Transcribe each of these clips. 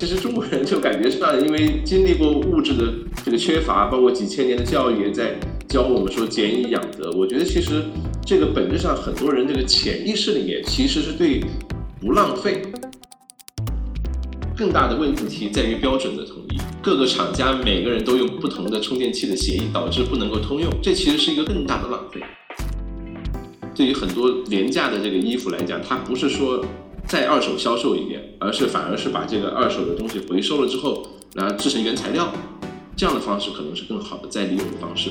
其实中国人就感觉上，因为经历过物质的这个缺乏，包括几千年的教育也在教我们说俭以养德。我觉得其实这个本质上很多人这个潜意识里面其实是对不浪费。更大的问题在于标准的统一，各个厂家每个人都用不同的充电器的协议，导致不能够通用，这其实是一个更大的浪费。对于很多廉价的这个衣服来讲，它不是说。再二手销售一遍，而是反而是把这个二手的东西回收了之后，然后制成原材料，这样的方式可能是更好的再利用的方式。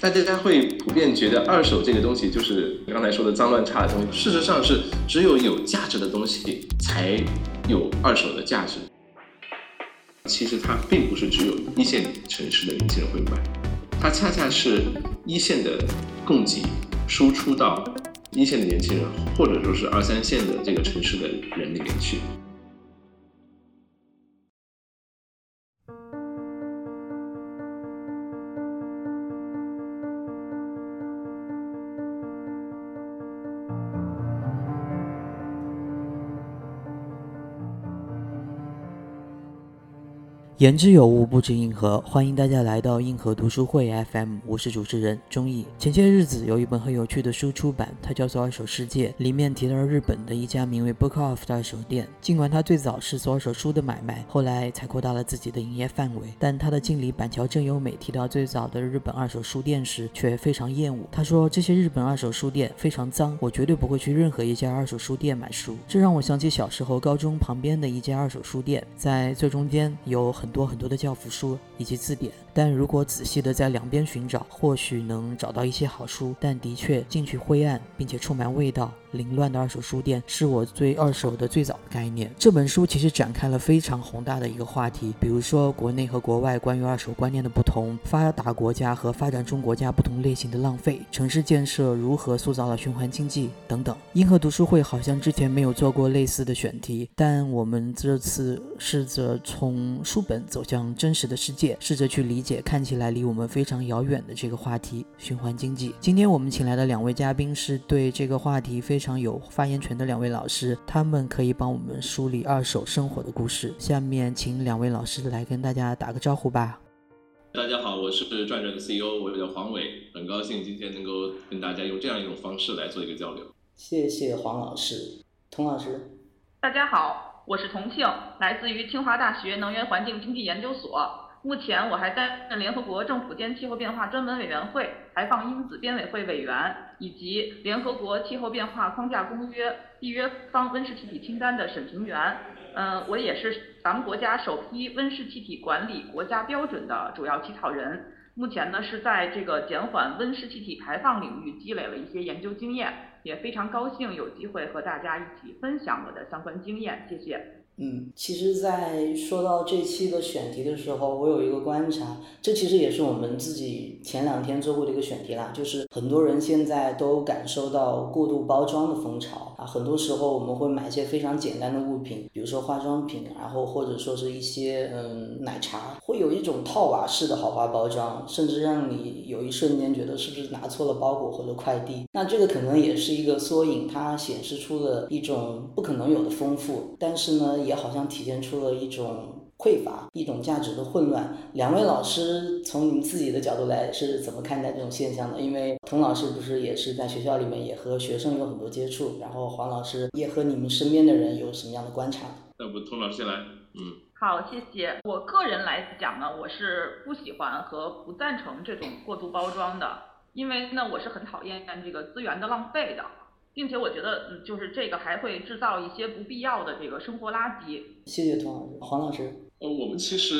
大家会普遍觉得二手这个东西就是刚才说的脏乱差的东西，事实上是只有有价值的东西才有二手的价值。其实它并不是只有一线城市的年轻人会买，它恰恰是一线的供给输出到。一线的年轻人，或者说是二三线的这个城市的人里面去。言之有物，不止硬核。欢迎大家来到硬核读书会 FM，我是主持人钟毅。前些日子有一本很有趣的书出版，它叫做《二手世界》，里面提到了日本的一家名为 Bookoff 的二手店。尽管它最早是做二手书的买卖，后来才扩大了自己的营业范围，但它的经理板桥正优美提到最早的日本二手书店时，却非常厌恶。他说：“这些日本二手书店非常脏，我绝对不会去任何一家二手书店买书。”这让我想起小时候高中旁边的一家二手书店，在最中间有很。很多很多的教辅书以及字典。但如果仔细的在两边寻找，或许能找到一些好书。但的确，进去灰暗并且充满味道、凌乱的二手书店，是我对二手的最早的概念。这本书其实展开了非常宏大的一个话题，比如说国内和国外关于二手观念的不同，发达国家和发展中国家不同类型的浪费，城市建设如何塑造了循环经济等等。银河读书会好像之前没有做过类似的选题，但我们这次试着从书本走向真实的世界，试着去理解。看起来离我们非常遥远的这个话题——循环经济。今天我们请来的两位嘉宾是对这个话题非常有发言权的两位老师，他们可以帮我们梳理二手生活的故事。下面请两位老师来跟大家打个招呼吧。大家好，我是转转的 CEO，我叫黄伟，很高兴今天能够跟大家用这样一种方式来做一个交流。谢谢黄老师，童老师。大家好，我是童庆，来自于清华大学能源环境经济研究所。目前我还担任联合国政府间气候变化专门委员会排放因子编委会委员，以及联合国气候变化框架公约缔约方温室气体清单的审评员。嗯，我也是咱们国家首批温室气体管理国家标准的主要起草人。目前呢是在这个减缓温室气体排放领域积累了一些研究经验，也非常高兴有机会和大家一起分享我的相关经验。谢谢。嗯，其实，在说到这期的选题的时候，我有一个观察，这其实也是我们自己前两天做过的一个选题啦，就是很多人现在都感受到过度包装的风潮啊，很多时候我们会买一些非常简单的物品，比如说化妆品，然后或者说是一些嗯奶茶，会有一种套娃式的豪华包装，甚至让你有一瞬间觉得是不是拿错了包裹或者快递。那这个可能也是一个缩影，它显示出了一种不可能有的丰富，但是呢。也好像体现出了一种匮乏，一种价值的混乱。两位老师从你们自己的角度来是怎么看待这种现象的？因为童老师不是也是在学校里面也和学生有很多接触，然后黄老师也和你们身边的人有什么样的观察？要不童老师先来？嗯，好，谢谢。我个人来讲呢，我是不喜欢和不赞成这种过度包装的，因为呢，我是很讨厌这个资源的浪费的。并且我觉得，嗯，就是这个还会制造一些不必要的这个生活垃圾。谢谢童老师，黄老师。呃，我们其实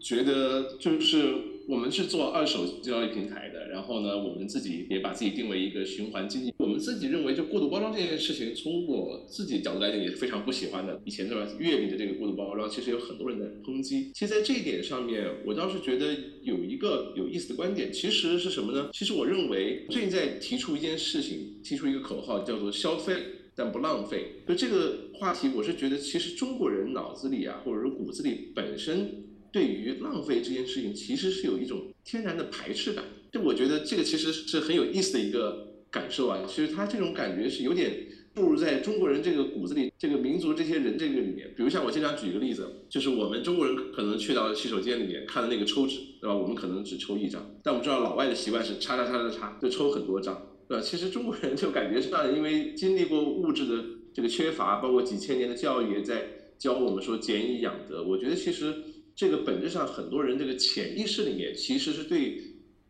觉得就是。我们是做二手交易平台的，然后呢，我们自己也把自己定为一个循环经济。我们自己认为，就过度包装这件事情，从我自己角度来讲也是非常不喜欢的。以前对吧，月饼的这个过度包装，其实有很多人在抨击。其实，在这一点上面，我倒是觉得有一个有意思的观点，其实是什么呢？其实我认为最近在提出一件事情，提出一个口号，叫做消费但不浪费。就这个话题，我是觉得其实中国人脑子里啊，或者说骨子里本身。对于浪费这件事情，其实是有一种天然的排斥感。就我觉得这个其实是很有意思的一个感受啊。其实他这种感觉是有点入在中国人这个骨子里，这个民族这些人这个里面。比如像我经常举一个例子，就是我们中国人可能去到洗手间里面看的那个抽纸，对吧？我们可能只抽一张，但我们知道老外的习惯是叉叉叉叉叉，就抽很多张，对吧？其实中国人就感觉是因为经历过物质的这个缺乏，包括几千年的教育也在教我们说俭以养德。我觉得其实这个本质上很多人这个潜意识里面其实是对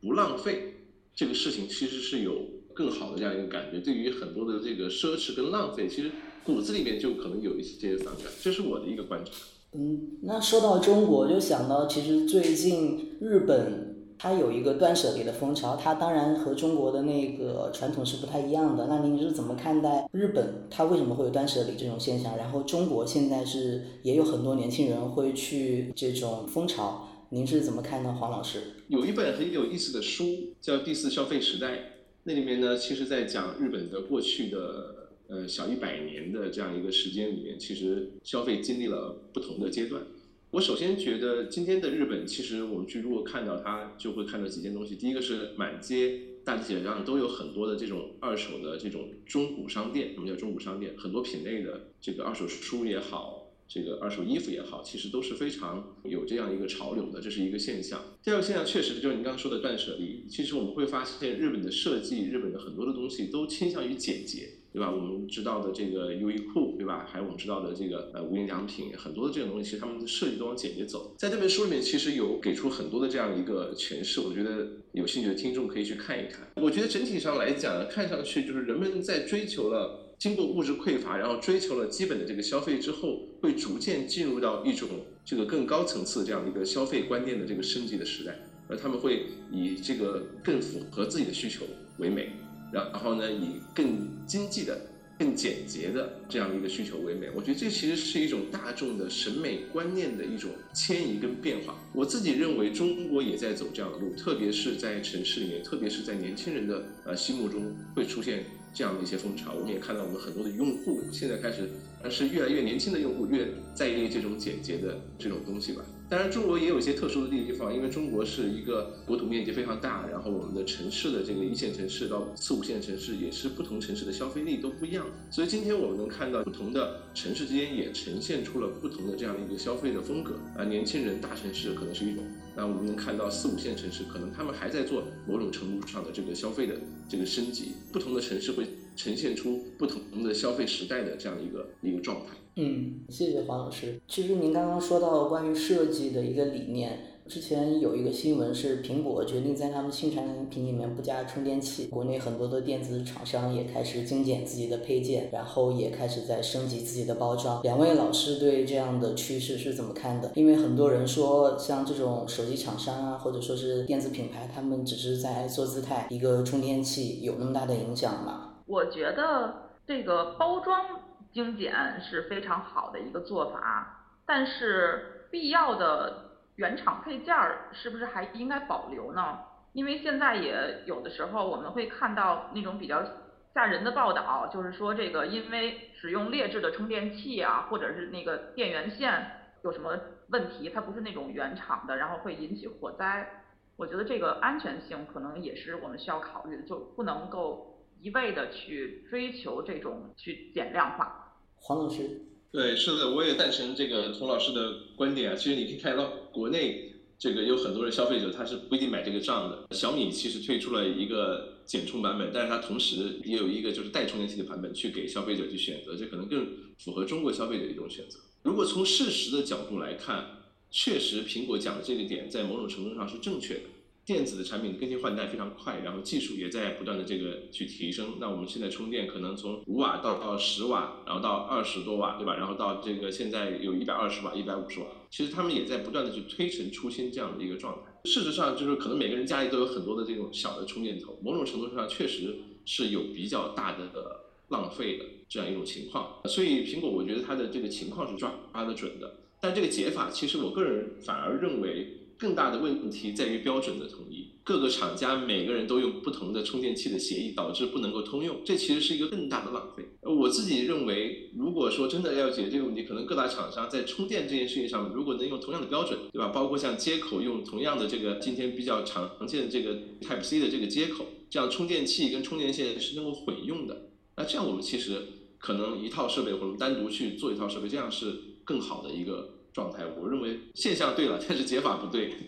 不浪费这个事情其实是有。更好的这样一个感觉，对于很多的这个奢侈跟浪费，其实骨子里面就可能有一些这些反感，这是我的一个观察。嗯，那说到中国，就想到其实最近日本它有一个断舍离的风潮，它当然和中国的那个传统是不太一样的。那您是怎么看待日本它为什么会有断舍离这种现象？然后中国现在是也有很多年轻人会去这种风潮，您是怎么看呢？黄老师有一本很有意思的书叫《第四消费时代》。那里面呢，其实，在讲日本的过去的呃小一百年的这样一个时间里面，其实消费经历了不同的阶段。我首先觉得，今天的日本，其实我们去如果看到它，就会看到几件东西。第一个是满街大街小巷都有很多的这种二手的这种中古商店，什么叫中古商店？很多品类的这个二手书也好。这个二手衣服也好，其实都是非常有这样一个潮流的，这是一个现象。第二个现象确实就是您刚刚说的断舍离。其实我们会发现，日本的设计，日本的很多的东西都倾向于简洁，对吧？我们知道的这个优衣库，对吧？还有我们知道的这个呃无印良品，很多的这种东西，其实他们的设计都往简洁走。在这本书里面，其实有给出很多的这样一个诠释，我觉得有兴趣的听众可以去看一看。我觉得整体上来讲，看上去就是人们在追求了。经过物质匮乏，然后追求了基本的这个消费之后，会逐渐进入到一种这个更高层次这样一个消费观念的这个升级的时代，而他们会以这个更符合自己的需求为美，然然后呢，以更经济的、更简洁的这样一个需求为美。我觉得这其实是一种大众的审美观念的一种迁移跟变化。我自己认为中国也在走这样的路，特别是在城市里面，特别是在年轻人的呃心目中会出现。这样的一些风潮，我们也看到我们很多的用户现在开始，而是越来越年轻的用户越在意这种简洁的这种东西吧。当然，中国也有一些特殊的地方，因为中国是一个国土面积非常大，然后我们的城市的这个一线城市到四五线城市也是不同城市的消费力都不一样，所以今天我们能看到不同的城市之间也呈现出了不同的这样的一个消费的风格啊。年轻人大城市可能是一种，那我们能看到四五线城市可能他们还在做某种程度上的这个消费的这个升级，不同的城市会呈现出不同的消费时代的这样一个一个状态。嗯，谢谢黄老师。其实您刚刚说到关于设计的一个理念，之前有一个新闻是苹果决定在他们新产品里面不加充电器，国内很多的电子厂商也开始精简自己的配件，然后也开始在升级自己的包装。两位老师对这样的趋势是怎么看的？因为很多人说，像这种手机厂商啊，或者说是电子品牌，他们只是在做姿态，一个充电器有那么大的影响吗？我觉得这个包装。精简是非常好的一个做法，但是必要的原厂配件儿是不是还应该保留呢？因为现在也有的时候我们会看到那种比较吓人的报道，就是说这个因为使用劣质的充电器啊，或者是那个电源线有什么问题，它不是那种原厂的，然后会引起火灾。我觉得这个安全性可能也是我们需要考虑的，就不能够。一味的去追求这种去减量化，黄老师，对，是的，我也赞成这个童老师的观点啊。其实你可以看到，国内这个有很多人消费者他是不一定买这个账的。小米其实推出了一个减充版本，但是它同时也有一个就是带充电器的版本去给消费者去选择，这可能更符合中国消费者的一种选择。如果从事实的角度来看，确实苹果讲的这个点在某种程度上是正确的。电子的产品更新换代非常快，然后技术也在不断的这个去提升。那我们现在充电可能从五瓦到到十瓦，然后到二十多瓦，对吧？然后到这个现在有一百二十瓦、一百五十瓦，其实他们也在不断的去推陈出新这样的一个状态。事实上，就是可能每个人家里都有很多的这种小的充电头，某种程度上确实是有比较大的的浪费的这样一种情况。所以苹果我觉得它的这个情况是抓抓得准的，但这个解法其实我个人反而认为。更大的问题在于标准的统一，各个厂家每个人都用不同的充电器的协议，导致不能够通用，这其实是一个更大的浪费。我自己认为，如果说真的要解决这个问题，可能各大厂商在充电这件事情上，如果能用同样的标准，对吧？包括像接口用同样的这个今天比较常见的这个 Type C 的这个接口，这样充电器跟充电线是能够混用的，那这样我们其实可能一套设备或者单独去做一套设备，这样是更好的一个状态。我认为现象对了，但是解法不对。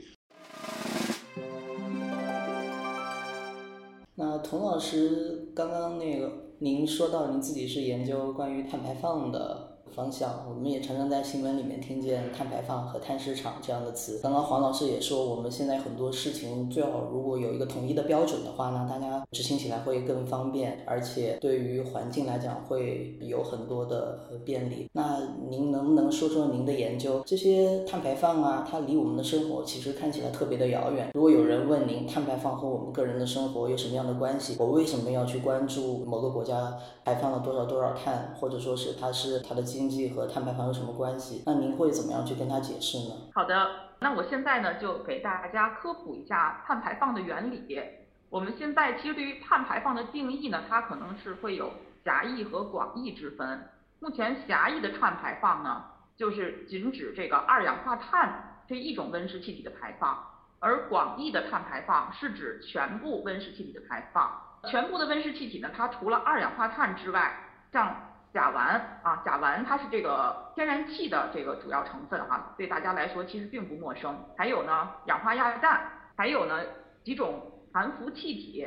那童老师刚刚那个，您说到您自己是研究关于碳排放的。方向，我们也常常在新闻里面听见碳排放和碳市场这样的词。刚刚黄老师也说，我们现在很多事情最好如果有一个统一的标准的话呢，大家执行起来会更方便，而且对于环境来讲会有很多的便利。那您能不能说说您的研究？这些碳排放啊，它离我们的生活其实看起来特别的遥远。如果有人问您，碳排放和我们个人的生活有什么样的关系？我为什么要去关注某个国家排放了多少多少碳，或者说是它是它的基经济和碳排放有什么关系？那您会怎么样去跟他解释呢？好的，那我现在呢就给大家科普一下碳排放的原理。我们现在其实对于碳排放的定义呢，它可能是会有狭义和广义之分。目前狭义的碳排放呢，就是仅指这个二氧化碳这一种温室气体的排放，而广义的碳排放是指全部温室气体的排放。全部的温室气体呢，它除了二氧化碳之外，像甲烷啊，甲烷它是这个天然气的这个主要成分哈，对大家来说其实并不陌生。还有呢，氧化亚氮，还有呢几种含氟气体，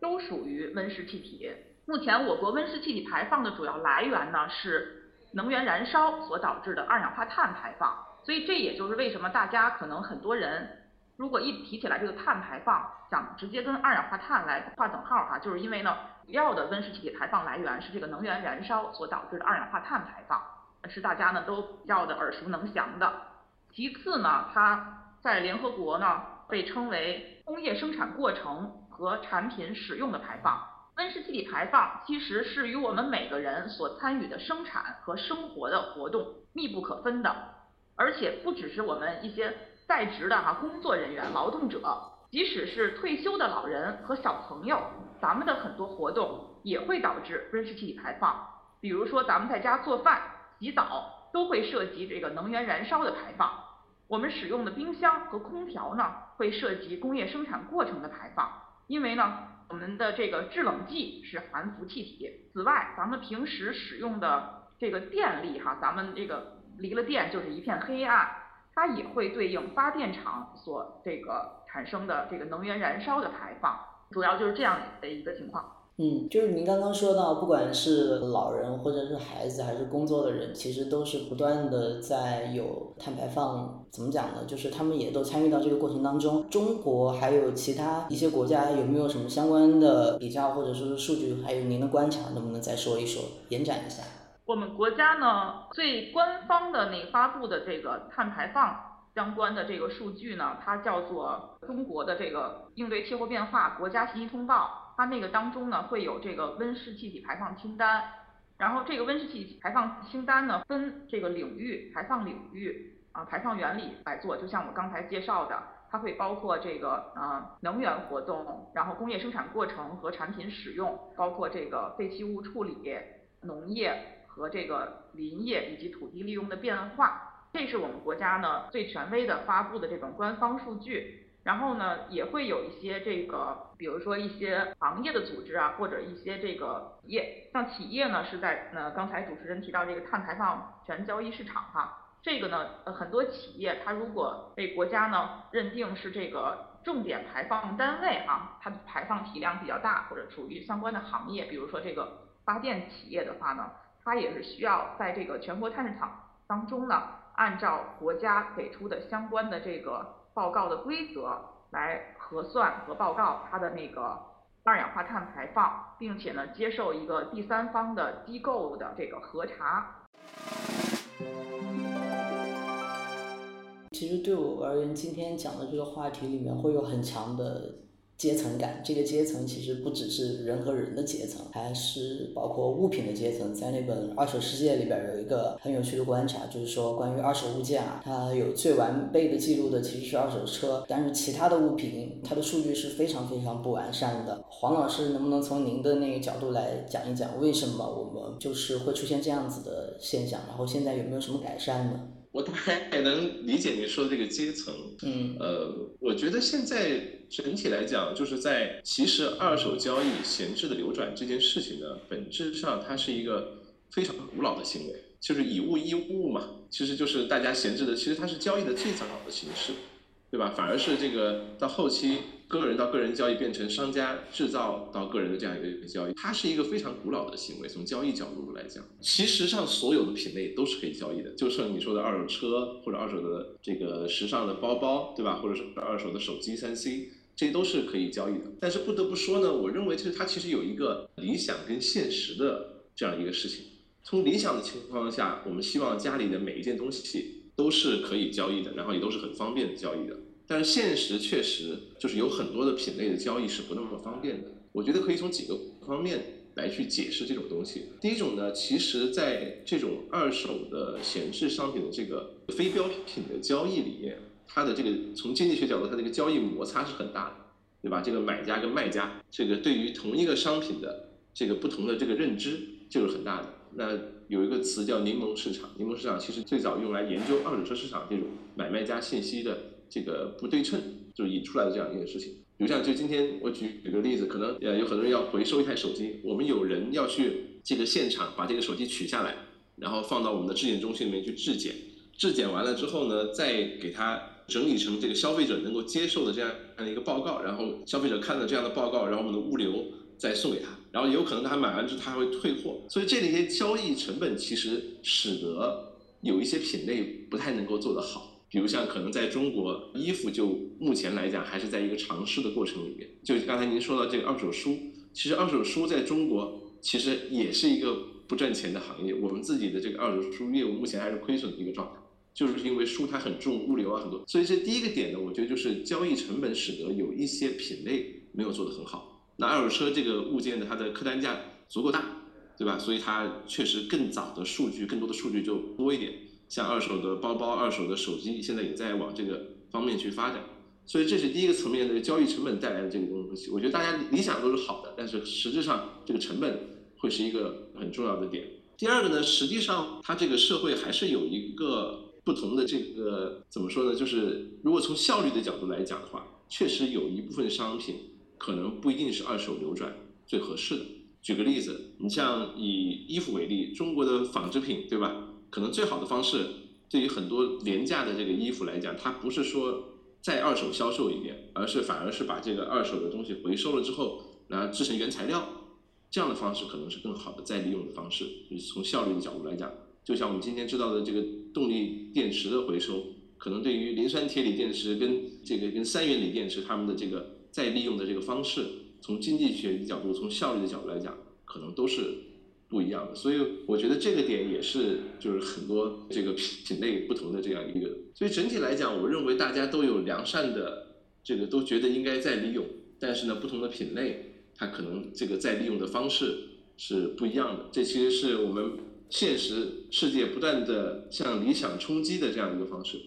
都属于温室气体。目前我国温室气体排放的主要来源呢是能源燃烧所导致的二氧化碳排放，所以这也就是为什么大家可能很多人。如果一提起来这个碳排放，想直接跟二氧化碳来划等号哈，就是因为呢，主要的温室气体排放来源是这个能源燃烧所导致的二氧化碳排放，是大家呢都比较的耳熟能详的。其次呢，它在联合国呢被称为工业生产过程和产品使用的排放。温室气体排放其实是与我们每个人所参与的生产和生活的活动密不可分的，而且不只是我们一些。在职的哈工作人员、劳动者，即使是退休的老人和小朋友，咱们的很多活动也会导致温室气体排放。比如说，咱们在家做饭、洗澡，都会涉及这个能源燃烧的排放。我们使用的冰箱和空调呢，会涉及工业生产过程的排放。因为呢，我们的这个制冷剂是含氟气体。此外，咱们平时使用的这个电力哈，咱们这个离了电就是一片黑暗。它也会对应发电厂所这个产生的这个能源燃烧的排放，主要就是这样的一个情况。嗯，就是您刚刚说到，不管是老人或者是孩子，还是工作的人，其实都是不断的在有碳排放。怎么讲呢？就是他们也都参与到这个过程当中。中国还有其他一些国家有没有什么相关的比较，或者说是数据？还有您的观察，能不能再说一说，延展一下？我们国家呢，最官方的那发布的这个碳排放相关的这个数据呢，它叫做中国的这个应对气候变化国家信息通报。它那个当中呢，会有这个温室气体排放清单。然后这个温室气体排放清单呢，分这个领域排放领域啊，排放原理来做。就像我刚才介绍的，它会包括这个啊能源活动，然后工业生产过程和产品使用，包括这个废弃物处理、农业。和这个林业以及土地利用的变化，这是我们国家呢最权威的发布的这种官方数据。然后呢，也会有一些这个，比如说一些行业的组织啊，或者一些这个企业，像企业呢是在呃刚才主持人提到这个碳排放权交易市场哈，这个呢呃很多企业它如果被国家呢认定是这个重点排放单位哈，它的排放体量比较大，或者属于相关的行业，比如说这个发电企业的话呢。它也是需要在这个全国碳市场当中呢，按照国家给出的相关的这个报告的规则来核算和报告它的那个二氧化碳排放，并且呢接受一个第三方的机构的这个核查。其实对我而言，今天讲的这个话题里面会有很强的。阶层感，这个阶层其实不只是人和人的阶层，还是包括物品的阶层。在那本《二手世界》里边有一个很有趣的观察，就是说关于二手物件啊，它有最完备的记录的其实是二手车，但是其他的物品它的数据是非常非常不完善的。黄老师能不能从您的那个角度来讲一讲，为什么我们就是会出现这样子的现象？然后现在有没有什么改善呢？我大概能理解你说的这个阶层，嗯，呃，我觉得现在整体来讲，就是在其实二手交易闲置的流转这件事情呢，本质上它是一个非常古老的行为，就是以物易物嘛，其实就是大家闲置的，其实它是交易的最早的形式，对吧？反而是这个到后期。个人到个人交易变成商家制造到个人的这样一个交易，它是一个非常古老的行为。从交易角度来讲，其实上所有的品类都是可以交易的。就像你说的二手车或者二手的这个时尚的包包，对吧？或者是二手的手机三 C，这些都是可以交易的。但是不得不说呢，我认为其实它其实有一个理想跟现实的这样一个事情。从理想的情况下，我们希望家里的每一件东西都是可以交易的，然后也都是很方便的交易的。但是现实确实就是有很多的品类的交易是不那么方便的。我觉得可以从几个方面来去解释这种东西。第一种呢，其实在这种二手的闲置商品的这个非标品的交易里面，它的这个从经济学角度，它这个交易摩擦是很大的，对吧？这个买家跟卖家，这个对于同一个商品的这个不同的这个认知就是很大的。那有一个词叫柠檬市场，柠檬市场其实最早用来研究二手车市场这种买卖家信息的。这个不对称就引出来的这样一件事情，比如像就今天我举举个例子，可能呃有很多人要回收一台手机，我们有人要去这个现场把这个手机取下来，然后放到我们的质检中心里面去质检，质检完了之后呢，再给它整理成这个消费者能够接受的这样样的一个报告，然后消费者看了这样的报告，然后我们的物流再送给他，然后有可能他买完之后他还会退货，所以这里些交易成本其实使得有一些品类不太能够做得好。比如像可能在中国，衣服就目前来讲还是在一个尝试的过程里面。就刚才您说到这个二手书，其实二手书在中国其实也是一个不赚钱的行业。我们自己的这个二手书业务目前还是亏损的一个状态，就是因为书它很重，物流啊很多。所以这第一个点呢，我觉得就是交易成本使得有一些品类没有做得很好。那二手车这个物件的它的客单价足够大，对吧？所以它确实更早的数据，更多的数据就多一点。像二手的包包、二手的手机，现在也在往这个方面去发展，所以这是第一个层面的交易成本带来的这个东西。我觉得大家理想都是好的，但是实质上这个成本会是一个很重要的点。第二个呢，实际上它这个社会还是有一个不同的这个怎么说呢？就是如果从效率的角度来讲的话，确实有一部分商品可能不一定是二手流转最合适的。举个例子，你像以衣服为例，中国的纺织品，对吧？可能最好的方式，对于很多廉价的这个衣服来讲，它不是说再二手销售一遍，而是反而是把这个二手的东西回收了之后，然后制成原材料，这样的方式可能是更好的再利用的方式。就是从效率的角度来讲，就像我们今天知道的这个动力电池的回收，可能对于磷酸铁锂电池跟这个跟三元锂电池它们的这个再利用的这个方式，从经济学的角度，从效率的角度来讲，可能都是。不一样的，所以我觉得这个点也是，就是很多这个品类不同的这样一个，所以整体来讲，我认为大家都有良善的这个，都觉得应该再利用，但是呢，不同的品类它可能这个再利用的方式是不一样的。这其实是我们现实世界不断的向理想冲击的这样一个方式。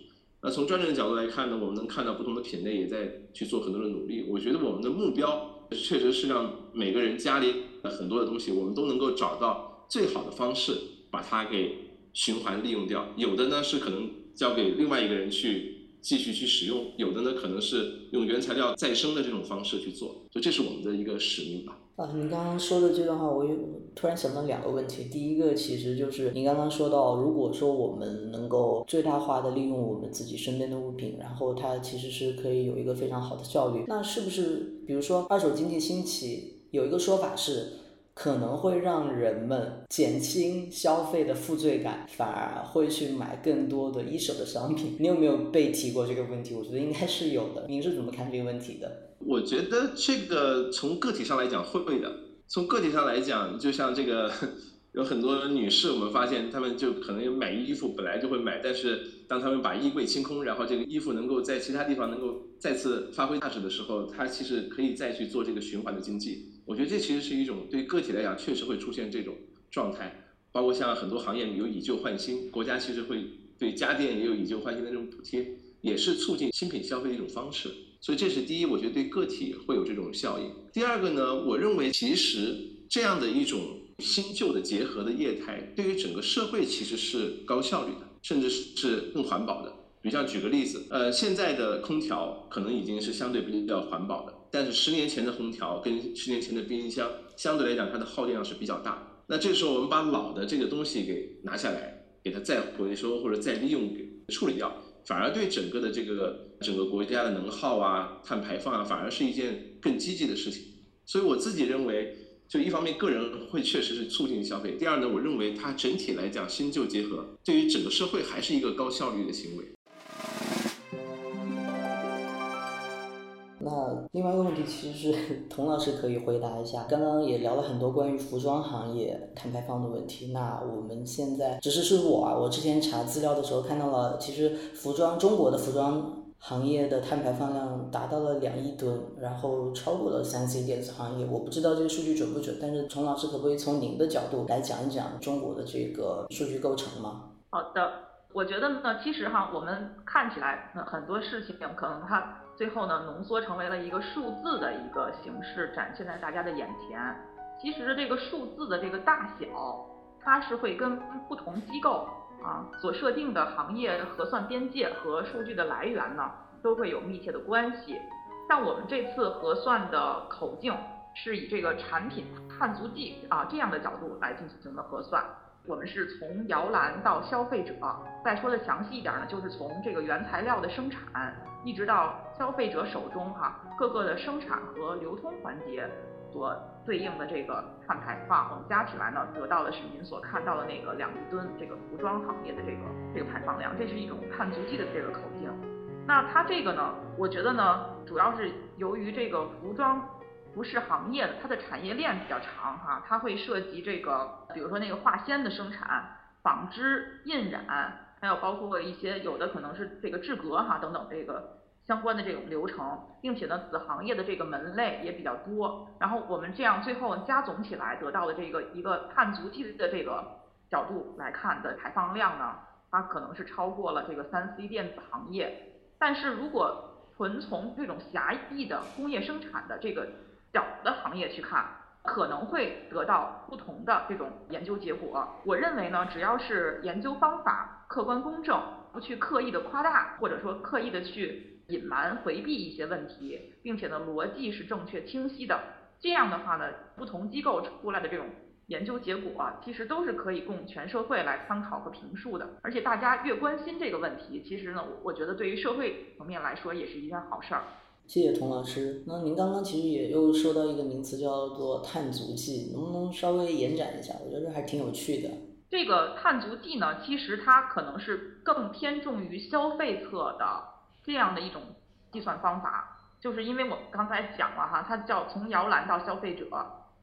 那从专业的角度来看呢，我们能看到不同的品类也在去做很多的努力。我觉得我们的目标确实是让每个人家里。很多的东西，我们都能够找到最好的方式，把它给循环利用掉。有的呢是可能交给另外一个人去继续去使用，有的呢可能是用原材料再生的这种方式去做。所以这是我们的一个使命吧。啊，您刚刚说的这段话，我有突然想到两个问题。第一个其实就是您刚刚说到，如果说我们能够最大化的利用我们自己身边的物品，然后它其实是可以有一个非常好的效率。那是不是比如说二手经济兴起？有一个说法是，可能会让人们减轻消费的负罪感，反而会去买更多的一手的商品。你有没有被提过这个问题？我觉得应该是有的。您是怎么看这个问题的？我觉得这个从个体上来讲会的。从个体上来讲，就像这个。有很多女士，我们发现她们就可能买衣服本来就会买，但是当她们把衣柜清空，然后这个衣服能够在其他地方能够再次发挥价值的时候，她其实可以再去做这个循环的经济。我觉得这其实是一种对个体来讲确实会出现这种状态，包括像很多行业有以旧换新，国家其实会对家电也有以旧换新的这种补贴，也是促进新品消费的一种方式。所以这是第一，我觉得对个体会有这种效应。第二个呢，我认为其实这样的一种。新旧的结合的业态，对于整个社会其实是高效率的，甚至是更环保的。比如像举个例子，呃，现在的空调可能已经是相对比较环保的，但是十年前的空调跟十年前的冰箱相对来讲，它的耗电量是比较大。那这时候我们把老的这个东西给拿下来，给它再回收或者再利用给处理掉，反而对整个的这个整个国家的能耗啊、碳排放啊，反而是一件更积极的事情。所以我自己认为。就一方面，个人会确实是促进消费；第二呢，我认为它整体来讲新旧结合，对于整个社会还是一个高效率的行为。那另外一个问题，其实是童老师可以回答一下。刚刚也聊了很多关于服装行业碳排放的问题。那我们现在只是是我啊，我之前查资料的时候看到了，其实服装中国的服装。行业的碳排放量达到了两亿吨，然后超过了三 C 电子行业。我不知道这个数据准不准，但是崇老师可不可以从您的角度来讲一讲中国的这个数据构成吗？好的，我觉得呢，其实哈，我们看起来很多事情可能它最后呢浓缩成为了一个数字的一个形式展现在大家的眼前。其实这个数字的这个大小，它是会跟不同机构。啊，所设定的行业核算边界和数据的来源呢，都会有密切的关系。像我们这次核算的口径是以这个产品碳足迹啊这样的角度来进行的核算。我们是从摇篮到消费者，再说的详细一点呢，就是从这个原材料的生产一直到消费者手中哈，各个的生产和流通环节。所对应的这个碳排放，我们加起来呢，得到的是您所看到的那个两亿吨这个服装行业的这个这个排放量，这是一种碳足迹的这个口径。那它这个呢，我觉得呢，主要是由于这个服装服饰行业的它的产业链比较长哈，它会涉及这个，比如说那个化纤的生产、纺织、印染，还有包括一些有的可能是这个制革哈等等这个。相关的这种流程，并且呢，子行业的这个门类也比较多。然后我们这样最后加总起来得到的这个一个碳足迹的这个角度来看的排放量呢，它可能是超过了这个三 C 电子行业。但是如果纯从这种狭义的工业生产的这个小的行业去看，可能会得到不同的这种研究结果。我认为呢，只要是研究方法客观公正，不去刻意的夸大，或者说刻意的去。隐瞒回避一些问题，并且呢逻辑是正确清晰的，这样的话呢，不同机构出来的这种研究结果，其实都是可以供全社会来参考和评述的。而且大家越关心这个问题，其实呢，我觉得对于社会层面来说也是一件好事儿。谢谢童老师。那您刚刚其实也又说到一个名词叫做碳足迹，能不能稍微延展一下？我觉得还挺有趣的。这个碳足迹呢，其实它可能是更偏重于消费侧的。这样的一种计算方法，就是因为我刚才讲了哈，它叫从摇篮到消费者，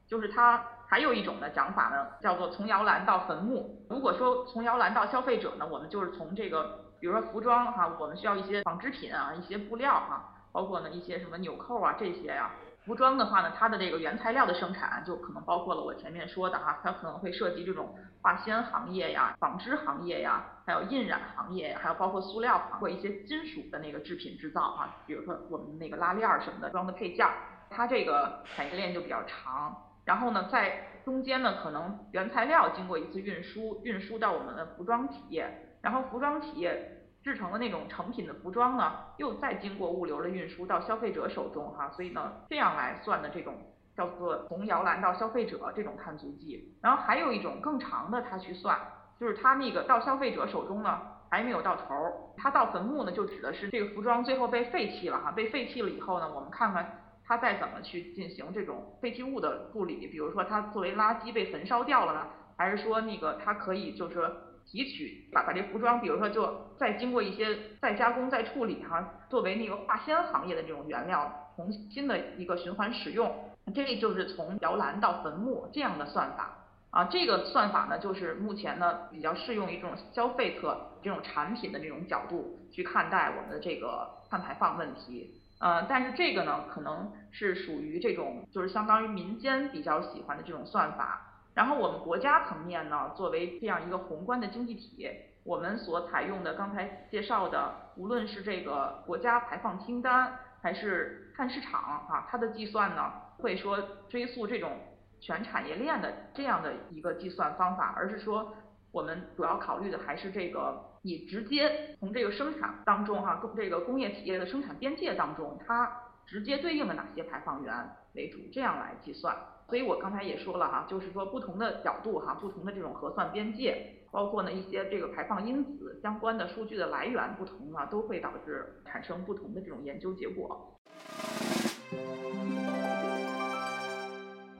就是它还有一种的讲法呢，叫做从摇篮到坟墓。如果说从摇篮到消费者呢，我们就是从这个，比如说服装哈，我们需要一些纺织品啊，一些布料哈，包括呢一些什么纽扣啊这些呀。服装的话呢，它的这个原材料的生产就可能包括了我前面说的哈，它可能会涉及这种化纤行业呀、纺织行业呀，还有印染行业，还有包括塑料行或一些金属的那个制品制造哈，比如说我们那个拉链儿什么的装的配件，它这个产业链就比较长。然后呢，在中间呢，可能原材料经过一次运输，运输到我们的服装企业，然后服装企业。制成的那种成品的服装呢，又再经过物流的运输到消费者手中哈，所以呢，这样来算的这种叫做从摇篮到消费者这种碳足迹。然后还有一种更长的，它去算，就是它那个到消费者手中呢还没有到头儿，它到坟墓呢就指的是这个服装最后被废弃了哈，被废弃了以后呢，我们看看它再怎么去进行这种废弃物的处理，比如说它作为垃圾被焚烧掉了呢，还是说那个它可以就是。提取把把这服装，比如说就再经过一些再加工、再处理哈，作为那个化纤行业的这种原料，重新的一个循环使用，这就是从摇篮到坟墓这样的算法啊。这个算法呢，就是目前呢比较适用于这种消费侧这种产品的这种角度去看待我们的这个碳排放问题。呃，但是这个呢，可能是属于这种就是相当于民间比较喜欢的这种算法。然后我们国家层面呢，作为这样一个宏观的经济体，我们所采用的刚才介绍的，无论是这个国家排放清单，还是碳市场啊，它的计算呢，会说追溯这种全产业链的这样的一个计算方法，而是说我们主要考虑的还是这个你直接从这个生产当中哈，这个工业企业的生产边界当中，它直接对应的哪些排放源为主，这样来计算。所以我刚才也说了哈，就是说不同的角度哈，不同的这种核算边界，包括呢一些这个排放因子相关的数据的来源不同啊，都会导致产生不同的这种研究结果。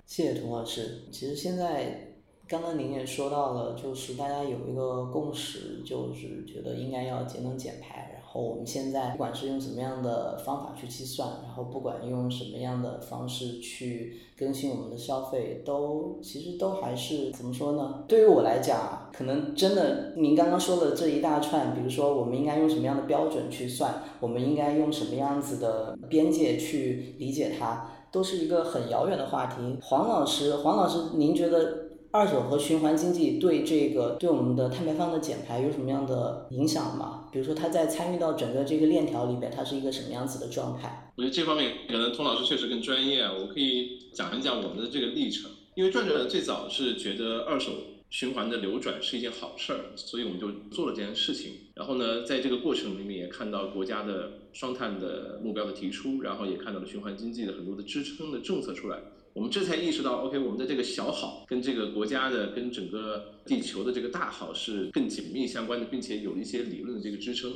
谢谢童老师。其实现在。刚刚您也说到了，就是大家有一个共识，就是觉得应该要节能减排。我们现在不管是用什么样的方法去计算，然后不管用什么样的方式去更新我们的消费，都其实都还是怎么说呢？对于我来讲，可能真的您刚刚说的这一大串，比如说我们应该用什么样的标准去算，我们应该用什么样子的边界去理解它，都是一个很遥远的话题。黄老师，黄老师，您觉得？二手和循环经济对这个对我们的碳排放的减排有什么样的影响吗？比如说，它在参与到整个这个链条里边，它是一个什么样子的状态？我觉得这方面可能童老师确实更专业，我可以讲一讲我们的这个历程。因为转转最早是觉得二手循环的流转是一件好事儿，所以我们就做了这件事情。然后呢，在这个过程里面也看到国家的双碳的目标的提出，然后也看到了循环经济的很多的支撑的政策出来。我们这才意识到，OK，我们的这个小好跟这个国家的、跟整个地球的这个大好是更紧密相关的，并且有一些理论的这个支撑。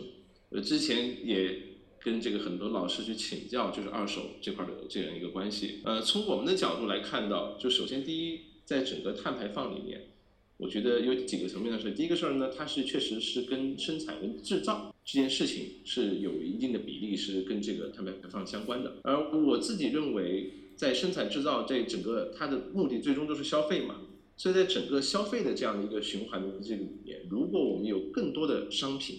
呃，之前也跟这个很多老师去请教，就是二手这块的这样一个关系。呃，从我们的角度来看到，就首先第一，在整个碳排放里面，我觉得有几个层面的事。第一个事儿呢，它是确实是跟生产跟制造这件事情是有一定的比例是跟这个碳排放相关的。而我自己认为。在生产制造这整个它的目的最终都是消费嘛，所以在整个消费的这样的一个循环的这个里面，如果我们有更多的商品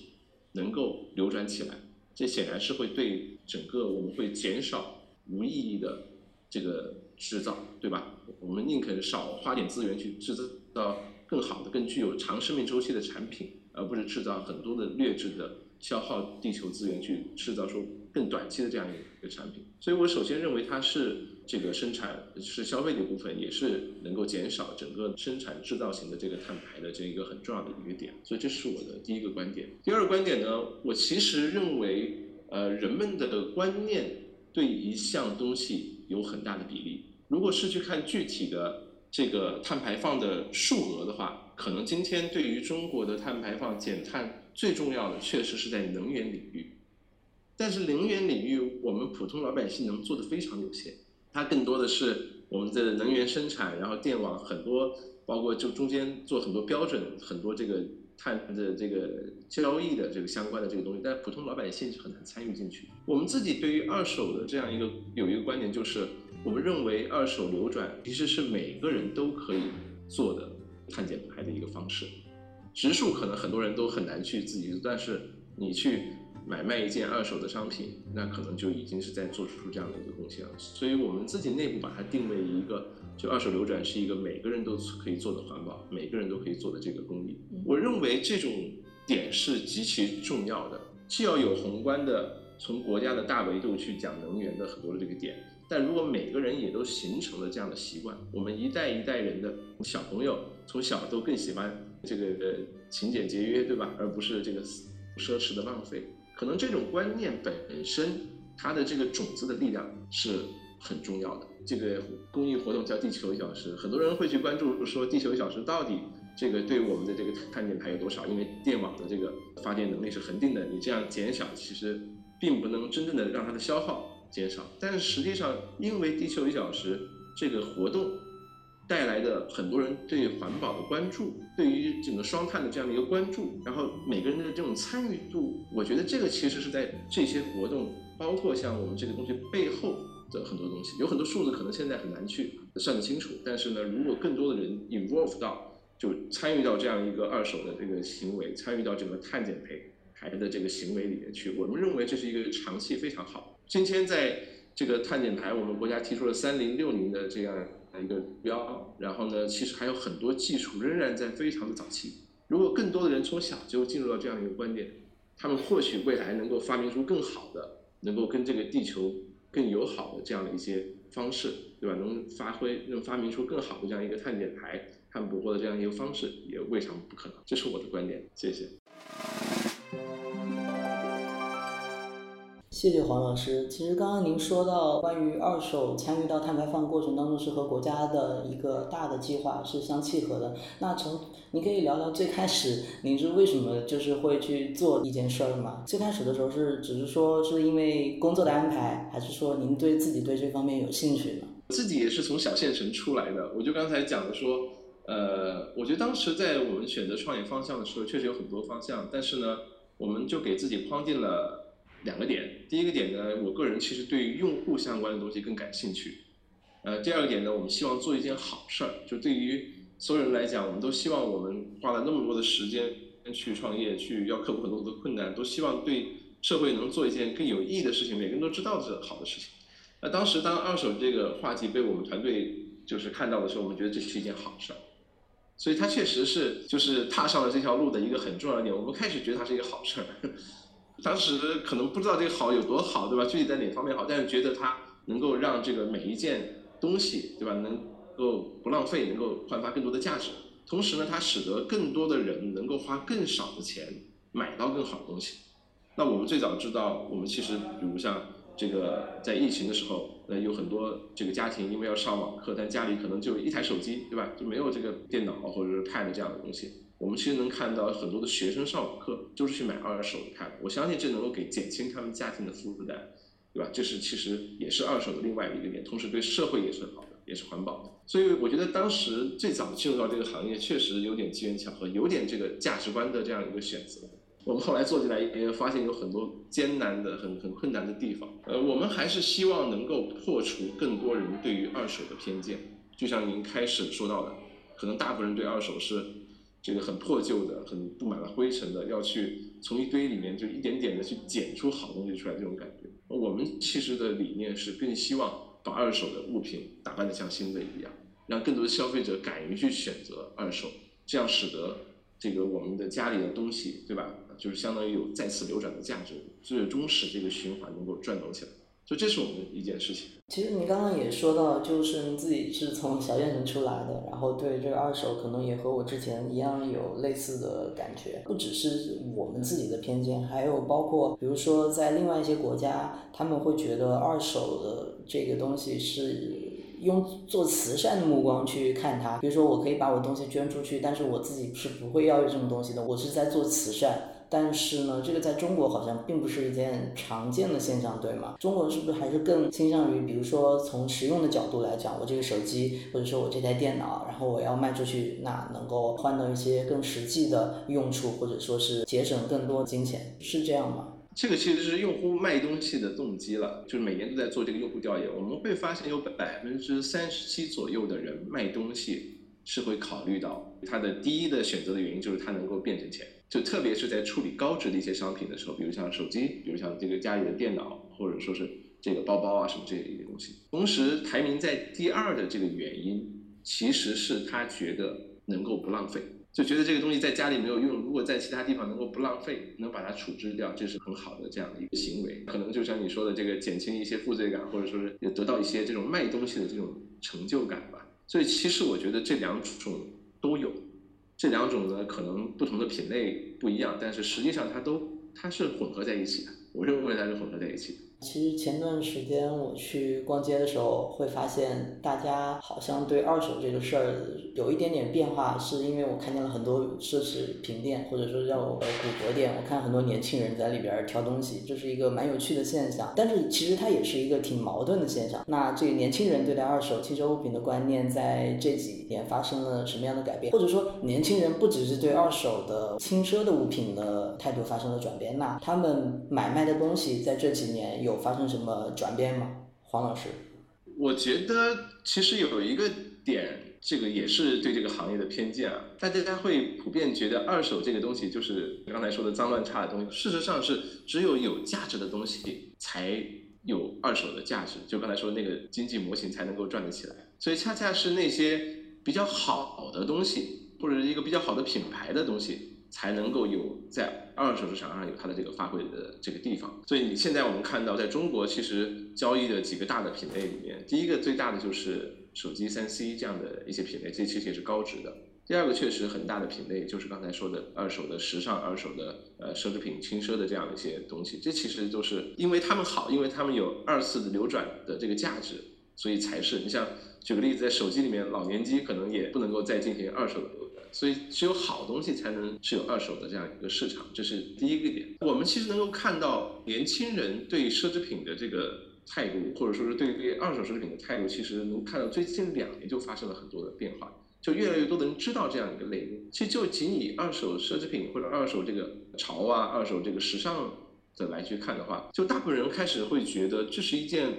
能够流转起来，这显然是会对整个我们会减少无意义的这个制造，对吧？我们宁肯少花点资源去制造到更好的、更具有长生命周期的产品，而不是制造很多的劣质的、消耗地球资源去制造出更短期的这样一个产品。所以我首先认为它是。这个生产是消费的一部分，也是能够减少整个生产制造型的这个碳排的这一个很重要的一个点，所以这是我的第一个观点。第二个观点呢，我其实认为，呃，人们的观念对一项东西有很大的比例。如果是去看具体的这个碳排放的数额的话，可能今天对于中国的碳排放减碳最重要的，确实是在能源领域。但是能源领域，我们普通老百姓能做的非常有限。它更多的是我们的能源生产，然后电网很多，包括就中间做很多标准，很多这个碳的这个交易的这个相关的这个东西，但普通老百姓是很难参与进去。我们自己对于二手的这样一个有一个观点，就是我们认为二手流转其实是每个人都可以做的碳减排的一个方式。植树可能很多人都很难去自己，但是你去。买卖一件二手的商品，那可能就已经是在做出这样的一个贡献了。所以我们自己内部把它定位一个，就二手流转是一个每个人都可以做的环保，每个人都可以做的这个公益。我认为这种点是极其重要的，既要有宏观的从国家的大维度去讲能源的很多的这个点，但如果每个人也都形成了这样的习惯，我们一代一代人的小朋友从小都更喜欢这个呃勤俭节约，对吧？而不是这个奢侈的浪费。可能这种观念本身，它的这个种子的力量是很重要的。这个公益活动叫“地球一小时”，很多人会去关注说“地球一小时”到底这个对我们的这个碳减排有多少？因为电网的这个发电能力是恒定的，你这样减小，其实并不能真正的让它的消耗减少。但是实际上，因为“地球一小时”这个活动。带来的很多人对环保的关注，对于整个双碳的这样的一个关注，然后每个人的这种参与度，我觉得这个其实是在这些活动，包括像我们这个东西背后的很多东西，有很多数字可能现在很难去算得清楚。但是呢，如果更多的人 involve 到，就参与到这样一个二手的这个行为，参与到整个碳减赔排的这个行为里面去，我们认为这是一个长期非常好。今天在这个碳减排，我们国家提出了三零六零的这样。一个标，然后呢，其实还有很多技术仍然在非常的早期。如果更多的人从小就进入到这样一个观点，他们或许未来能够发明出更好的，能够跟这个地球更友好的这样的一些方式，对吧？能发挥，能发明出更好的这样一个碳减排、碳捕获的这样一个方式，也未尝不可能。这是我的观点，谢谢。谢谢黄老师。其实刚刚您说到关于二手参与到碳排放过程当中是和国家的一个大的计划是相契合的。那从您可以聊聊最开始您是为什么就是会去做一件事儿吗？最开始的时候是只是说是因为工作的安排，还是说您对自己对这方面有兴趣呢？自己也是从小县城出来的，我就刚才讲的说，呃，我觉得当时在我们选择创业方向的时候，确实有很多方向，但是呢，我们就给自己框定了。两个点，第一个点呢，我个人其实对于用户相关的东西更感兴趣。呃，第二个点呢，我们希望做一件好事儿，就对于所有人来讲，我们都希望我们花了那么多的时间去创业，去要克服很多的困难，都希望对社会能做一件更有意义的事情，每个人都知道是好的事情。那当时当二手这个话题被我们团队就是看到的时候，我们觉得这是一件好事儿，所以它确实是就是踏上了这条路的一个很重要的点。我们开始觉得它是一个好事儿。当时可能不知道这个好有多好，对吧？具体在哪方面好，但是觉得它能够让这个每一件东西，对吧？能够不浪费，能够焕发更多的价值。同时呢，它使得更多的人能够花更少的钱买到更好的东西。那我们最早知道，我们其实比如像这个在疫情的时候，呃，有很多这个家庭因为要上网课，但家里可能就一台手机，对吧？就没有这个电脑或者是 Pad 这样的东西。我们其实能看到很多的学生上网课就是去买二手的看我相信这能够给减轻他们家庭的负担，对吧？这是其实也是二手的另外一个点，同时对社会也是好的，也是环保的。所以我觉得当时最早进入到这个行业，确实有点机缘巧合，有点这个价值观的这样一个选择。我们后来做进来也发现有很多艰难的、很很困难的地方。呃，我们还是希望能够破除更多人对于二手的偏见。就像您开始说到的，可能大部分人对二手是。这个很破旧的、很布满了灰尘的，要去从一堆里面就一点点的去捡出好东西出来，这种感觉。我们其实的理念是更希望把二手的物品打扮的像新的一样，让更多的消费者敢于去选择二手，这样使得这个我们的家里的东西，对吧？就是相当于有再次流转的价值，最终使这个循环能够转动起来。就这是我们的一件事情。其实你刚刚也说到，就是你自己是从小县城出来的，然后对这个二手可能也和我之前一样有类似的感觉。不只是我们自己的偏见，还有包括比如说在另外一些国家，他们会觉得二手的这个东西是用做慈善的目光去看它。比如说我可以把我东西捐出去，但是我自己是不会要这种东西的，我是在做慈善。但是呢，这个在中国好像并不是一件常见的现象，对吗？中国是不是还是更倾向于，比如说从实用的角度来讲，我这个手机或者说我这台电脑，然后我要卖出去，那能够换到一些更实际的用处，或者说是节省更多金钱，是这样吗？这个其实是用户卖东西的动机了，就是每年都在做这个用户调研，我们会发现有百分之三十七左右的人卖东西是会考虑到他的第一的选择的原因就是它能够变成钱。就特别是在处理高值的一些商品的时候，比如像手机，比如像这个家里的电脑，或者说是这个包包啊什么这一类东西。同时排名在第二的这个原因，其实是他觉得能够不浪费，就觉得这个东西在家里没有用，如果在其他地方能够不浪费，能把它处置掉，这是很好的这样的一个行为。可能就像你说的这个减轻一些负罪感，或者说是也得到一些这种卖东西的这种成就感吧。所以其实我觉得这两种都有。这两种呢，可能不同的品类不一样，但是实际上它都它是混合在一起的。我认为它是混合在一起的。其实前段时间我去逛街的时候，会发现大家好像对二手这个事儿有一点点变化，是因为我看见了很多奢侈品店，或者说叫古着店，我看很多年轻人在里边挑东西，这是一个蛮有趣的现象。但是其实它也是一个挺矛盾的现象。那这个年轻人对待二手汽车物品的观念，在这几年发生了什么样的改变？或者说年轻人不只是对二手的轻奢的物品的态度发生了转变，那他们买卖的东西在这几年有。有发生什么转变吗，黄老师？我觉得其实有一个点，这个也是对这个行业的偏见啊。大家会普遍觉得二手这个东西就是刚才说的脏乱差的东西。事实上是只有有价值的东西才有二手的价值，就刚才说那个经济模型才能够转得起来。所以恰恰是那些比较好的东西，或者是一个比较好的品牌的东西。才能够有在二手市场上有它的这个发挥的这个地方。所以你现在我们看到，在中国其实交易的几个大的品类里面，第一个最大的就是手机三 C 这样的一些品类，这其实也是高值的。第二个确实很大的品类就是刚才说的二手的时尚、二手的呃奢侈品、轻奢的这样一些东西，这其实都是因为他们好，因为他们有二次的流转的这个价值，所以才是。你像举个例子，在手机里面，老年机可能也不能够再进行二手的，所以只有好东西才能是有二手的这样一个市场，这是第一个点。我们其实能够看到年轻人对奢侈品的这个态度，或者说是对对二手奢侈品的态度，其实能看到最近两年就发生了很多的变化。就越来越多的人知道这样一个类目。其实就仅以二手奢侈品或者二手这个潮啊、二手这个时尚的来去看的话，就大部分人开始会觉得这是一件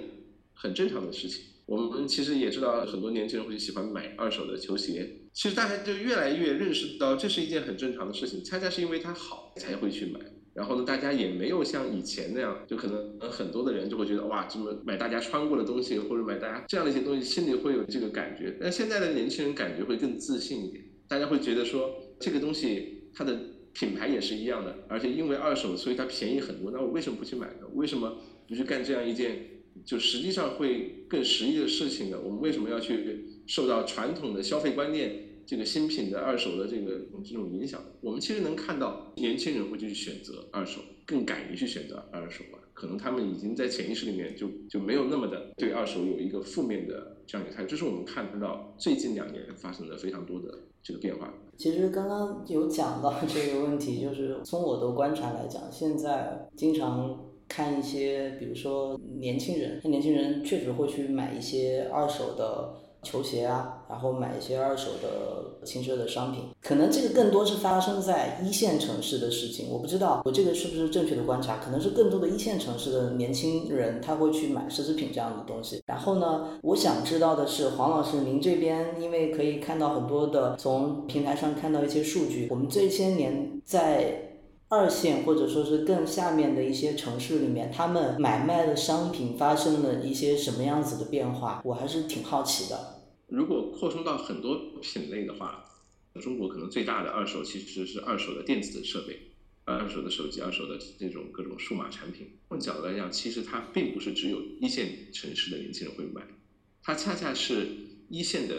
很正常的事情。我们其实也知道很多年轻人会喜欢买二手的球鞋，其实大家就越来越认识到这是一件很正常的事情，恰恰是因为它好才会去买。然后呢，大家也没有像以前那样，就可能很多的人就会觉得哇，这么买大家穿过的东西，或者买大家这样的一些东西，心里会有这个感觉。但现在的年轻人感觉会更自信一点，大家会觉得说这个东西它的品牌也是一样的，而且因为二手，所以它便宜很多。那我为什么不去买呢？为什么不去干这样一件就实际上会更实际的事情呢？我们为什么要去受到传统的消费观念？这个新品的二手的这个这种影响，我们其实能看到年轻人会去选择二手，更敢于去选择二手了。可能他们已经在潜意识里面就就没有那么的对二手有一个负面的这样一个态度。这是我们看到最近两年发生的非常多的这个变化。其实刚刚有讲到这个问题，就是从我的观察来讲，现在经常看一些，比如说年轻人，那年轻人确实会去买一些二手的。球鞋啊，然后买一些二手的轻奢的商品，可能这个更多是发生在一线城市的事情。我不知道我这个是不是正确的观察，可能是更多的一线城市的年轻人他会去买奢侈品这样的东西。然后呢，我想知道的是，黄老师您这边因为可以看到很多的从平台上看到一些数据，我们这些年在。二线或者说是更下面的一些城市里面，他们买卖的商品发生了一些什么样子的变化，我还是挺好奇的。如果扩充到很多品类的话，中国可能最大的二手其实是二手的电子设备，二手的手机、二手的这种各种数码产品。换角度来讲，其实它并不是只有一线城市的年轻人会买，它恰恰是一线的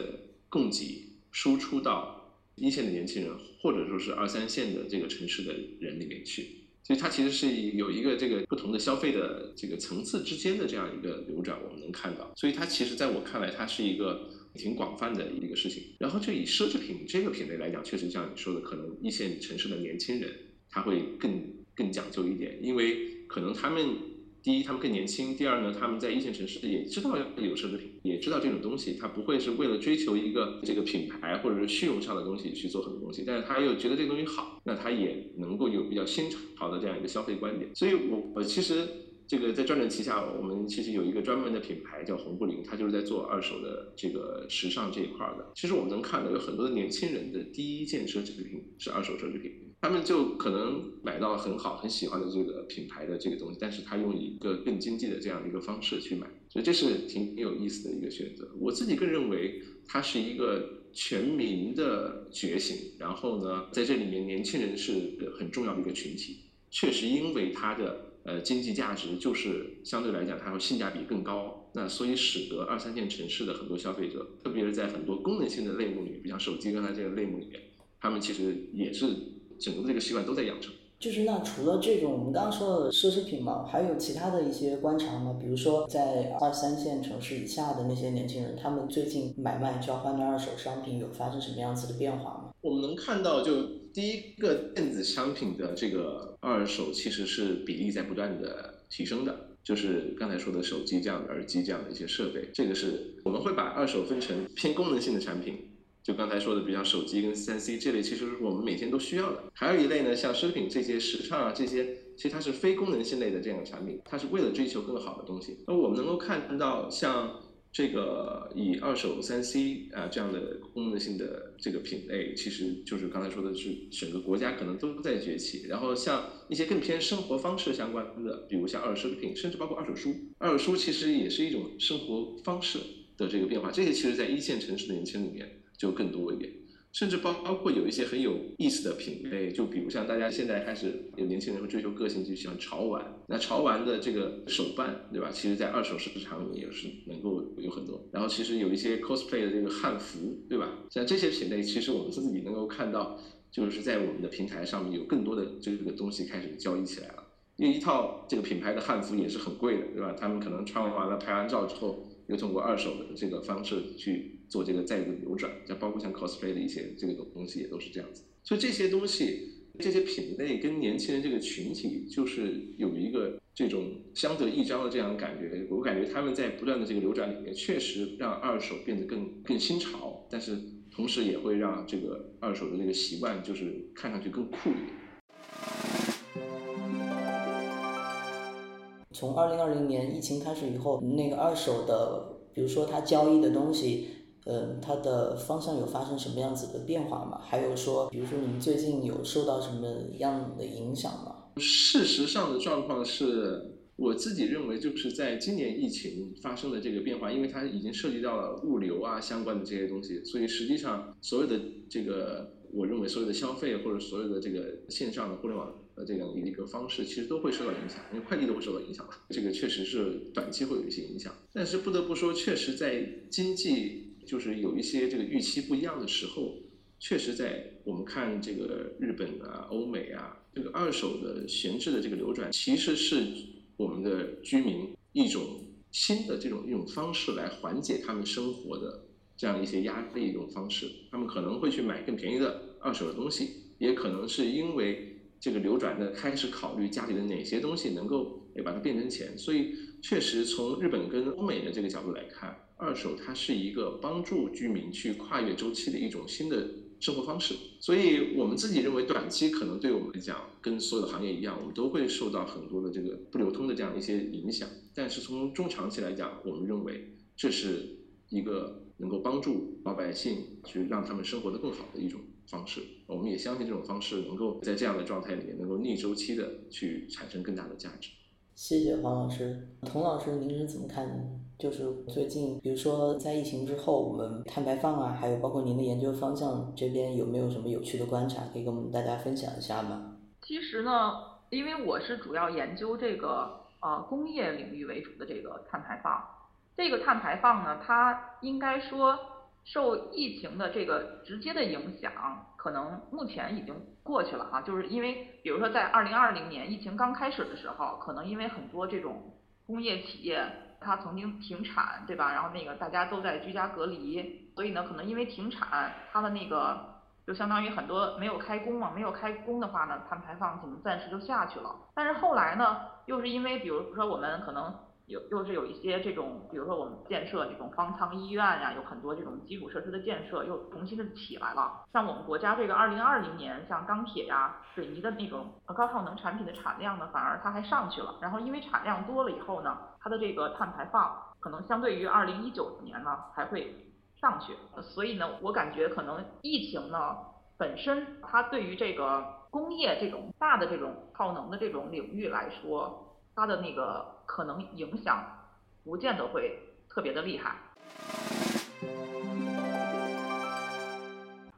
供给输出到。一线的年轻人，或者说是二三线的这个城市的人里面去，所以它其实是有一个这个不同的消费的这个层次之间的这样一个流转，我们能看到。所以它其实在我看来，它是一个挺广泛的一个事情。然后就以奢侈品这个品类来讲，确实像你说的，可能一线城市的年轻人他会更更讲究一点，因为可能他们。第一，他们更年轻；第二呢，他们在一线城市也知道有奢侈品，也知道这种东西，他不会是为了追求一个这个品牌或者是虚荣上的东西去做很多东西，但是他又觉得这个东西好，那他也能够有比较新潮的这样一个消费观点。所以，我我其实这个在转转旗下，我们其实有一个专门的品牌叫红布林，它就是在做二手的这个时尚这一块的。其实我们能看到有很多的年轻人的第一件奢侈品是二手奢侈品。他们就可能买到很好、很喜欢的这个品牌的这个东西，但是他用一个更经济的这样的一个方式去买，所以这是挺有意思的一个选择。我自己更认为它是一个全民的觉醒，然后呢，在这里面年轻人是很重要的一个群体。确实，因为它的呃经济价值就是相对来讲它会性价比更高，那所以使得二三线城市的很多消费者，特别是在很多功能性的类目里面，比如像手机刚才这个类目里面，他们其实也是。整个这个习惯都在养成。就是那除了这种我们刚刚说的奢侈品嘛，还有其他的一些观察吗？比如说在二三线城市以下的那些年轻人，他们最近买卖交换的二手商品有发生什么样子的变化吗？我们能看到，就第一个电子商品的这个二手其实是比例在不断的提升的，就是刚才说的手机这样的耳机这样的一些设备，这个是我们会把二手分成偏功能性的产品。就刚才说的，比如像手机跟三 C 这类，其实是我们每天都需要的。还有一类呢，像奢侈品这些、时尚啊这些，其实它是非功能性类的这样的产品，它是为了追求更好的东西。那我们能够看到，像这个以二手三 C 啊这样的功能性的这个品类，其实就是刚才说的是整个国家可能都在崛起。然后像一些更偏生活方式相关的，比如像二手奢侈品，甚至包括二手书。二手书其实也是一种生活方式的这个变化。这些其实在一线城市的年轻里面。就更多一点，甚至包包括有一些很有意思的品类，就比如像大家现在开始有年轻人会追求个性，就喜欢潮玩。那潮玩的这个手办，对吧？其实在二手市场里也是能够有很多。然后其实有一些 cosplay 的这个汉服，对吧？像这些品类，其实我们自己能够看到，就是在我们的平台上面有更多的这个东西开始交易起来了。因为一套这个品牌的汉服也是很贵的，对吧？他们可能穿完了拍完照之后，又通过二手的这个方式去。做这个再度流转，像包括像 cosplay 的一些这个东西也都是这样子。所以这些东西、这些品类跟年轻人这个群体，就是有一个这种相得益彰的这样的感觉。我感觉他们在不断的这个流转里面，确实让二手变得更更新潮，但是同时也会让这个二手的这个习惯，就是看上去更酷一点。从二零二零年疫情开始以后，那个二手的，比如说他交易的东西。嗯，它的方向有发生什么样子的变化吗？还有说，比如说你最近有受到什么样的影响吗？事实上的状况是，我自己认为就是在今年疫情发生的这个变化，因为它已经涉及到了物流啊相关的这些东西，所以实际上所有的这个，我认为所有的消费或者所有的这个线上的互联网的这样一个方式，其实都会受到影响，因为快递都会受到影响嘛。这个确实是短期会有一些影响，但是不得不说，确实在经济。就是有一些这个预期不一样的时候，确实在我们看这个日本啊、欧美啊，这个二手的闲置的这个流转，其实是我们的居民一种新的这种一种方式来缓解他们生活的这样一些压力一种方式。他们可能会去买更便宜的二手的东西，也可能是因为这个流转的开始考虑家里的哪些东西能够诶把它变成钱。所以确实从日本跟欧美的这个角度来看。二手它是一个帮助居民去跨越周期的一种新的生活方式，所以我们自己认为短期可能对我们来讲，跟所有的行业一样，我们都会受到很多的这个不流通的这样一些影响。但是从中长期来讲，我们认为这是一个能够帮助老百姓去让他们生活的更好的一种方式。我们也相信这种方式能够在这样的状态里面能够逆周期的去产生更大的价值。谢谢黄老师，童老师，您是怎么看的？就是最近，比如说在疫情之后，我们碳排放啊，还有包括您的研究方向这边有没有什么有趣的观察，可以跟我们大家分享一下吗？其实呢，因为我是主要研究这个呃工业领域为主的这个碳排放，这个碳排放呢，它应该说受疫情的这个直接的影响。可能目前已经过去了哈，就是因为比如说在二零二零年疫情刚开始的时候，可能因为很多这种工业企业它曾经停产，对吧？然后那个大家都在居家隔离，所以呢，可能因为停产，它的那个就相当于很多没有开工嘛，没有开工的话呢，碳排放可能暂时就下去了。但是后来呢，又是因为比如说我们可能。有又是有一些这种，比如说我们建设这种方舱医院呀，有很多这种基础设施的建设又重新的起来了。像我们国家这个二零二零年，像钢铁呀、水泥的那种高耗能产品的产量呢，反而它还上去了。然后因为产量多了以后呢，它的这个碳排放可能相对于二零一九年呢还会上去。所以呢，我感觉可能疫情呢本身它对于这个工业这种大的这种耗能的这种领域来说。它的那个可能影响，不见得会特别的厉害。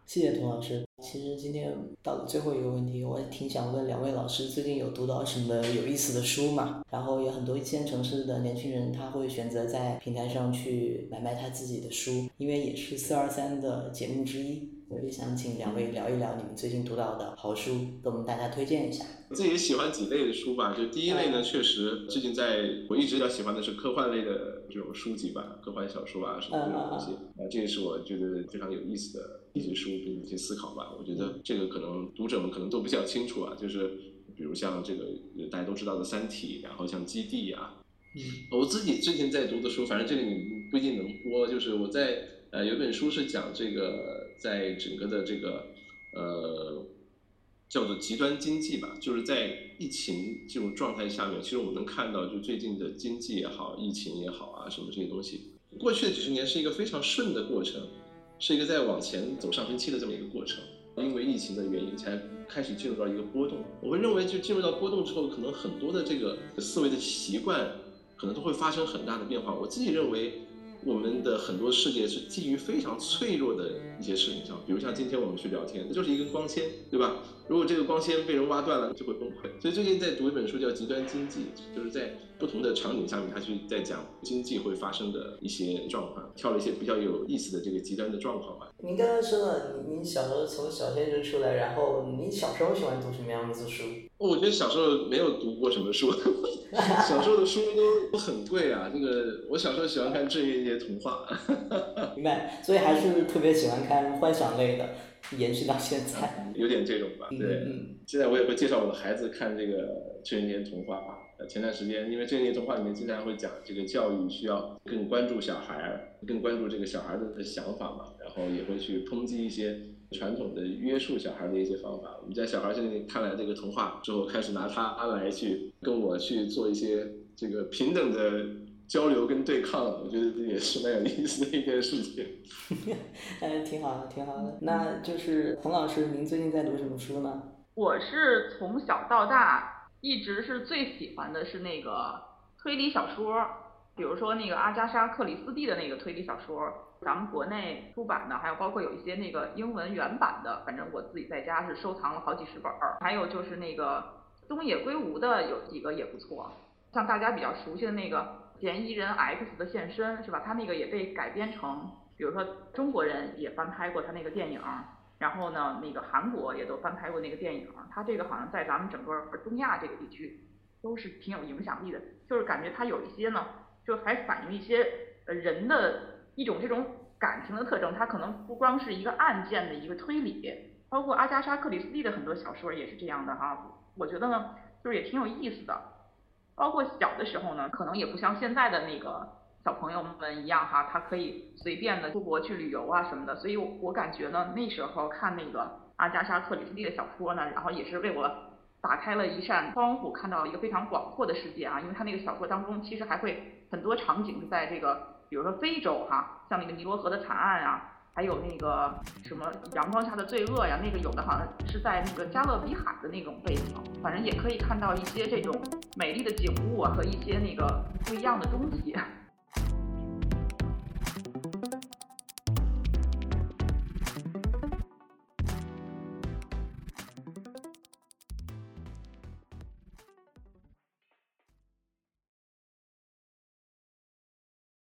谢谢童老师。其实今天到了最后一个问题，我也挺想问两位老师，最近有读到什么有意思的书吗？然后有很多一线城市的年轻人，他会选择在平台上去买卖他自己的书，因为也是四二三的节目之一。我也想请两位聊一聊你们最近读到的好书，给我们大家推荐一下。自己喜欢几类的书吧，就第一类呢，确实最近在我一直比较喜欢的是科幻类的这种书籍吧，科幻小说啊什么这种东西，啊，这也是我觉得非常有意思的一些书，并且一些思考吧。我觉得这个可能读者们可能都比较清楚啊，就是比如像这个大家都知道的《三体》，然后像《基地》啊，嗯，我自己最近在读的书，反正这个你不一定能播，就是我在呃有本书是讲这个在整个的这个呃。叫做极端经济吧，就是在疫情这种状态下面，其实我们能看到，就最近的经济也好，疫情也好啊，什么这些东西，过去的几十年是一个非常顺的过程，是一个在往前走上升期的这么一个过程。因为疫情的原因，才开始进入到一个波动。我会认为，就进入到波动之后，可能很多的这个思维的习惯，可能都会发生很大的变化。我自己认为，我们的很多世界是基于非常脆弱的一些事情上，比如像今天我们去聊天，那就是一根光纤，对吧？如果这个光纤被人挖断了，就会崩溃。所以最近在读一本书叫《极端经济》，就是在不同的场景下面，他去在讲经济会发生的一些状况，挑了一些比较有意思的这个极端的状况吧。您刚刚说了，您您小时候从小学就出来，然后您小时候喜欢读什么样子的书？我觉得小时候没有读过什么书，小时候的书都都很贵啊。这个我小时候喜欢看郑渊洁童话。明白，所以还是特别喜欢看幻想类的。延续到现在，有点这种吧。对，现在我也会介绍我的孩子看这个郑渊洁童话啊。呃，前段时间，因为郑渊洁童话里面经常会讲这个教育需要更关注小孩，更关注这个小孩的想法嘛，然后也会去抨击一些传统的约束小孩的一些方法。我们家小孩现在看了这个童话之后，开始拿它来去跟我去做一些这个平等的。交流跟对抗，我觉得这也是蛮有意思的一件事情。嗯，挺好的，挺好的。那就是冯老师，您最近在读什么书呢？我是从小到大一直是最喜欢的是那个推理小说，比如说那个阿加莎克里斯蒂的那个推理小说，咱们国内出版的，还有包括有一些那个英文原版的，反正我自己在家是收藏了好几十本儿。还有就是那个东野圭吾的有几个也不错，像大家比较熟悉的那个。嫌疑人 X 的现身是吧？他那个也被改编成，比如说中国人也翻拍过他那个电影，然后呢，那个韩国也都翻拍过那个电影。他这个好像在咱们整个东亚这个地区都是挺有影响力的，就是感觉他有一些呢，就还反映一些呃人的一种这种感情的特征。它可能不光是一个案件的一个推理，包括阿加莎克里斯蒂的很多小说也是这样的哈。我觉得呢，就是也挺有意思的。包括小的时候呢，可能也不像现在的那个小朋友们一样哈，他可以随便的出国去旅游啊什么的。所以我感觉呢，那时候看那个阿加莎克里斯蒂的小说呢，然后也是为我打开了一扇窗户，看到了一个非常广阔的世界啊。因为他那个小说当中其实还会很多场景是在这个，比如说非洲哈，像那个尼罗河的惨案啊。还有那个什么阳光下的罪恶呀，那个有的好像是在那个加勒比海的那种背景，反正也可以看到一些这种美丽的景物啊和一些那个不一样的东西。